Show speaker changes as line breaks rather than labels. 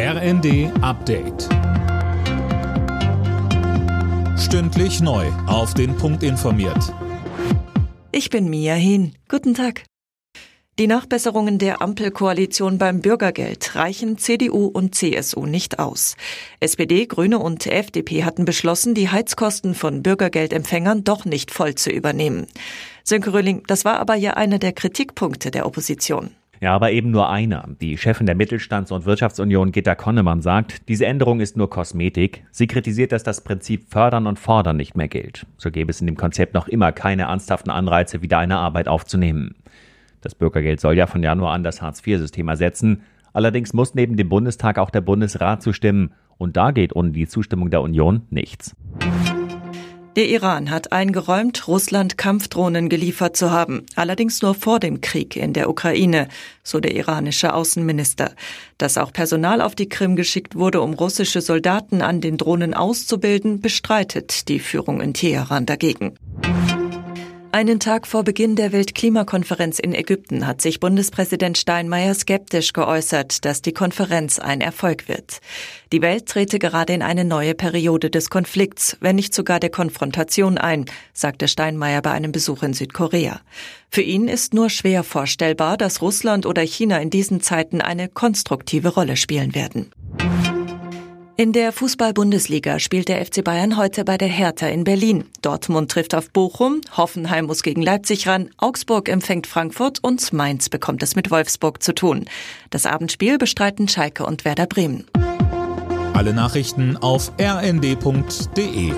RND Update. Stündlich neu. Auf den Punkt informiert.
Ich bin Mia Hin. Guten Tag. Die Nachbesserungen der Ampelkoalition beim Bürgergeld reichen CDU und CSU nicht aus. SPD, Grüne und FDP hatten beschlossen, die Heizkosten von Bürgergeldempfängern doch nicht voll zu übernehmen. Sönke Röhling, das war aber ja einer der Kritikpunkte der Opposition.
Ja, aber eben nur einer. Die Chefin der Mittelstands- und Wirtschaftsunion Gitta Konnemann sagt, diese Änderung ist nur Kosmetik. Sie kritisiert, dass das Prinzip Fördern und Fordern nicht mehr gilt. So gäbe es in dem Konzept noch immer keine ernsthaften Anreize, wieder eine Arbeit aufzunehmen. Das Bürgergeld soll ja von Januar an das Hartz-IV-System ersetzen. Allerdings muss neben dem Bundestag auch der Bundesrat zustimmen. Und da geht ohne die Zustimmung der Union nichts.
Der Iran hat eingeräumt, Russland Kampfdrohnen geliefert zu haben, allerdings nur vor dem Krieg in der Ukraine, so der iranische Außenminister. Dass auch Personal auf die Krim geschickt wurde, um russische Soldaten an den Drohnen auszubilden, bestreitet die Führung in Teheran dagegen. Einen Tag vor Beginn der Weltklimakonferenz in Ägypten hat sich Bundespräsident Steinmeier skeptisch geäußert, dass die Konferenz ein Erfolg wird. Die Welt trete gerade in eine neue Periode des Konflikts, wenn nicht sogar der Konfrontation ein, sagte Steinmeier bei einem Besuch in Südkorea. Für ihn ist nur schwer vorstellbar, dass Russland oder China in diesen Zeiten eine konstruktive Rolle spielen werden. In der Fußball-Bundesliga spielt der FC Bayern heute bei der Hertha in Berlin. Dortmund trifft auf Bochum, Hoffenheim muss gegen Leipzig ran, Augsburg empfängt Frankfurt und Mainz bekommt es mit Wolfsburg zu tun. Das Abendspiel bestreiten Schalke und Werder Bremen.
Alle Nachrichten auf rnd.de